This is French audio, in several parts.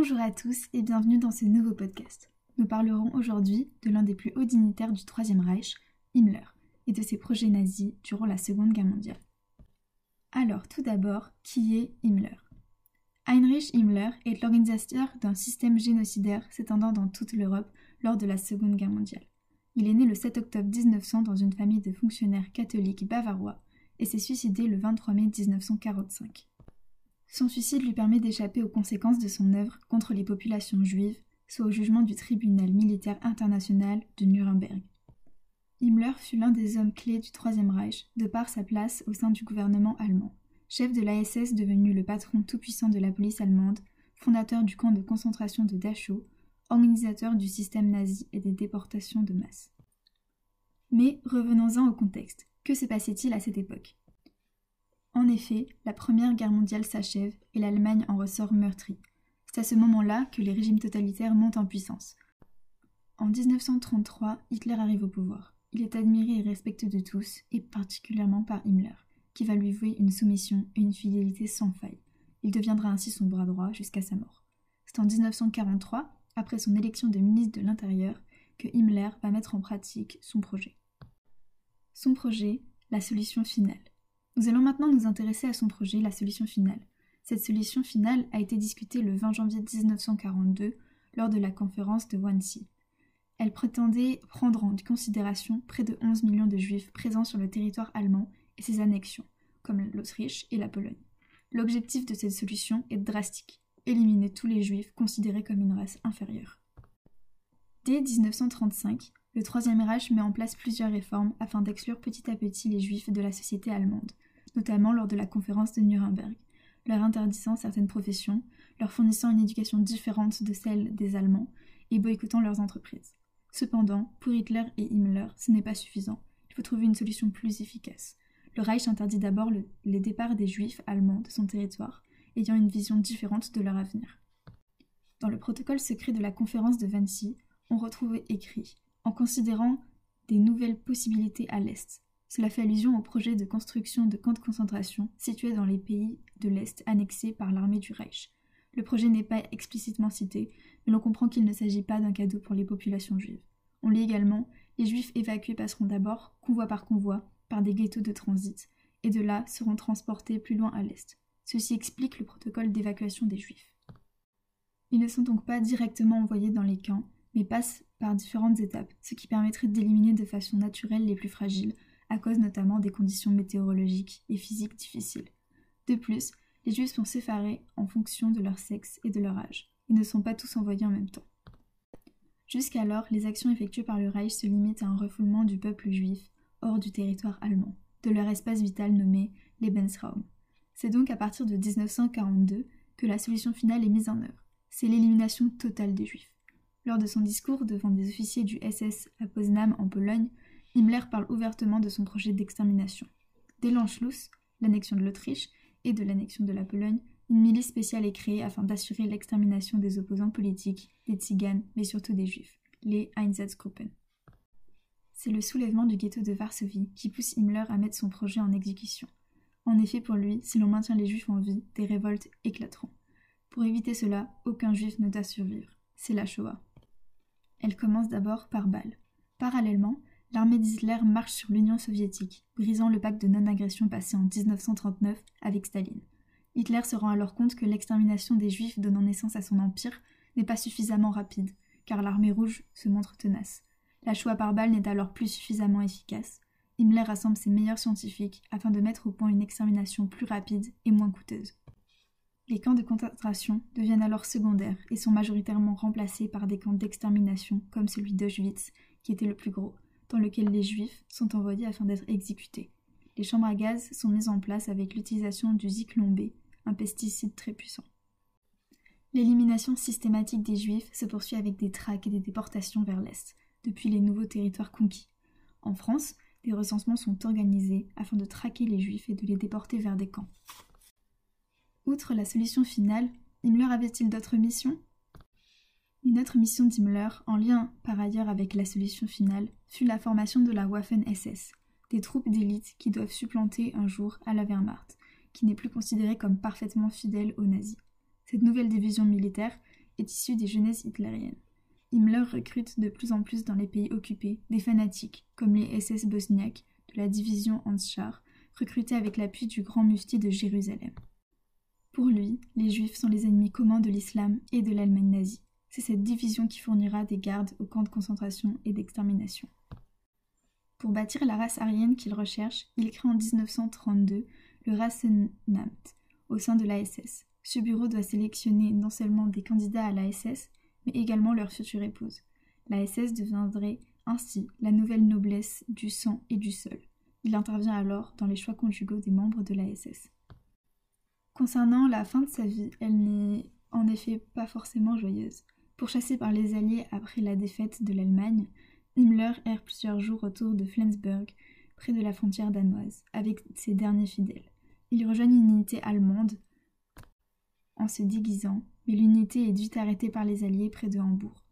Bonjour à tous et bienvenue dans ce nouveau podcast. Nous parlerons aujourd'hui de l'un des plus hauts dignitaires du Troisième Reich, Himmler, et de ses projets nazis durant la Seconde Guerre mondiale. Alors, tout d'abord, qui est Himmler? Heinrich Himmler est l'organisateur d'un système génocidaire s'étendant dans toute l'Europe lors de la Seconde Guerre mondiale. Il est né le 7 octobre 1900 dans une famille de fonctionnaires catholiques bavarois et s'est suicidé le 23 mai 1945. Son suicide lui permet d'échapper aux conséquences de son œuvre contre les populations juives, soit au jugement du tribunal militaire international de Nuremberg. Himmler fut l'un des hommes clés du Troisième Reich, de par sa place au sein du gouvernement allemand. Chef de l'ASS devenu le patron tout-puissant de la police allemande, fondateur du camp de concentration de Dachau, organisateur du système nazi et des déportations de masse. Mais revenons-en au contexte. Que se passait-il à cette époque? En effet, la Première Guerre mondiale s'achève et l'Allemagne en ressort meurtrie. C'est à ce moment-là que les régimes totalitaires montent en puissance. En 1933, Hitler arrive au pouvoir. Il est admiré et respecté de tous, et particulièrement par Himmler, qui va lui vouer une soumission et une fidélité sans faille. Il deviendra ainsi son bras droit jusqu'à sa mort. C'est en 1943, après son élection de ministre de l'Intérieur, que Himmler va mettre en pratique son projet. Son projet, la solution finale. Nous allons maintenant nous intéresser à son projet, la solution finale. Cette solution finale a été discutée le 20 janvier 1942 lors de la conférence de Wannsee. Elle prétendait prendre en considération près de 11 millions de juifs présents sur le territoire allemand et ses annexions, comme l'Autriche et la Pologne. L'objectif de cette solution est drastique éliminer tous les juifs considérés comme une race inférieure. Dès 1935, le Troisième Reich met en place plusieurs réformes afin d'exclure petit à petit les juifs de la société allemande, notamment lors de la conférence de Nuremberg, leur interdisant certaines professions, leur fournissant une éducation différente de celle des Allemands et boycottant leurs entreprises. Cependant, pour Hitler et Himmler, ce n'est pas suffisant. Il faut trouver une solution plus efficace. Le Reich interdit d'abord le, les départs des juifs allemands de son territoire, ayant une vision différente de leur avenir. Dans le protocole secret de la conférence de Wannsee, on retrouve écrit en considérant des nouvelles possibilités à l'Est. Cela fait allusion au projet de construction de camps de concentration situés dans les pays de l'Est annexés par l'armée du Reich. Le projet n'est pas explicitement cité, mais l'on comprend qu'il ne s'agit pas d'un cadeau pour les populations juives. On lit également les juifs évacués passeront d'abord, convoi par convoi, par des ghettos de transit, et de là seront transportés plus loin à l'est. Ceci explique le protocole d'évacuation des juifs. Ils ne sont donc pas directement envoyés dans les camps, mais passent par différentes étapes, ce qui permettrait d'éliminer de façon naturelle les plus fragiles, à cause notamment des conditions météorologiques et physiques difficiles. De plus, les juifs sont séparés en fonction de leur sexe et de leur âge. Ils ne sont pas tous envoyés en même temps. Jusqu'alors, les actions effectuées par le Reich se limitent à un refoulement du peuple juif hors du territoire allemand, de leur espace vital nommé Lebensraum. C'est donc à partir de 1942 que la solution finale est mise en œuvre. C'est l'élimination totale des juifs. Lors de son discours devant des officiers du SS à Poznań en Pologne, Himmler parle ouvertement de son projet d'extermination. Dès l'Anschluss, l'annexion de l'Autriche, et de l'annexion de la Pologne, une milice spéciale est créée afin d'assurer l'extermination des opposants politiques, des tziganes, mais surtout des juifs, les Einsatzgruppen. C'est le soulèvement du ghetto de Varsovie qui pousse Himmler à mettre son projet en exécution. En effet, pour lui, si l'on maintient les juifs en vie, des révoltes éclateront. Pour éviter cela, aucun juif ne doit survivre. C'est la Shoah. Elle commence d'abord par balles. Parallèlement, l'armée d'Hitler marche sur l'Union soviétique, brisant le pacte de non-agression passé en 1939 avec Staline. Hitler se rend alors compte que l'extermination des Juifs donnant naissance à son empire n'est pas suffisamment rapide, car l'armée rouge se montre tenace. La choix par balle n'est alors plus suffisamment efficace. Himmler rassemble ses meilleurs scientifiques afin de mettre au point une extermination plus rapide et moins coûteuse. Les camps de concentration deviennent alors secondaires et sont majoritairement remplacés par des camps d'extermination comme celui d'Auschwitz, qui était le plus gros, dans lequel les juifs sont envoyés afin d'être exécutés. Les chambres à gaz sont mises en place avec l'utilisation du zyklon un pesticide très puissant. L'élimination systématique des juifs se poursuit avec des traques et des déportations vers l'Est, depuis les nouveaux territoires conquis. En France, des recensements sont organisés afin de traquer les juifs et de les déporter vers des camps. Outre la solution finale, Himmler avait-il d'autres missions? Une autre mission d'Himmler, en lien par ailleurs avec la solution finale, fut la formation de la Waffen-SS, des troupes d'élite qui doivent supplanter un jour à la Wehrmacht, qui n'est plus considérée comme parfaitement fidèle aux nazis. Cette nouvelle division militaire est issu des jeunesses hitlériennes. Himmler recrute de plus en plus dans les pays occupés des fanatiques, comme les SS bosniaques de la division Anschar, recrutés avec l'appui du grand mufti de Jérusalem. Pour lui, les juifs sont les ennemis communs de l'islam et de l'Allemagne nazie. C'est cette division qui fournira des gardes aux camps de concentration et d'extermination. Pour bâtir la race aryenne qu'il recherche, il crée en 1932 le Rassenamt au sein de l'ASS. Ce bureau doit sélectionner non seulement des candidats à l'ASS, mais également leur future épouse. L'ASS deviendrait ainsi la nouvelle noblesse du sang et du sol. Il intervient alors dans les choix conjugaux des membres de l'ASS. Concernant la fin de sa vie, elle n'est en effet pas forcément joyeuse. Pourchassé par les Alliés après la défaite de l'Allemagne, Himmler erre plusieurs jours autour de Flensburg, près de la frontière danoise, avec ses derniers fidèles. Il rejoint une unité allemande en se déguisant, mais l'unité est vite arrêtée par les Alliés près de Hambourg.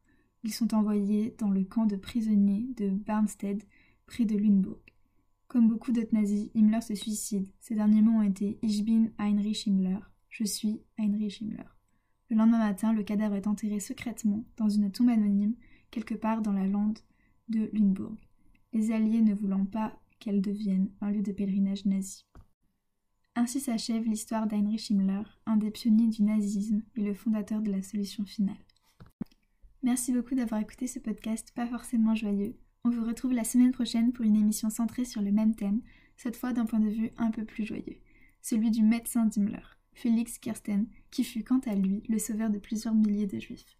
Ils sont envoyés dans le camp de prisonniers de Barnstedt, près de Lunebourg. Comme beaucoup d'autres nazis, Himmler se suicide. Ses derniers mots ont été Ich bin Heinrich Himmler. Je suis Heinrich Himmler. Le lendemain matin, le cadavre est enterré secrètement dans une tombe anonyme quelque part dans la lande de Lunebourg, les Alliés ne voulant pas qu'elle devienne un lieu de pèlerinage nazi. Ainsi s'achève l'histoire d'Heinrich Himmler, un des pionniers du nazisme et le fondateur de la solution finale. Merci beaucoup d'avoir écouté ce podcast pas forcément joyeux. On vous retrouve la semaine prochaine pour une émission centrée sur le même thème, cette fois d'un point de vue un peu plus joyeux, celui du médecin d'Himmler, Félix Kirsten, qui fut quant à lui le sauveur de plusieurs milliers de juifs.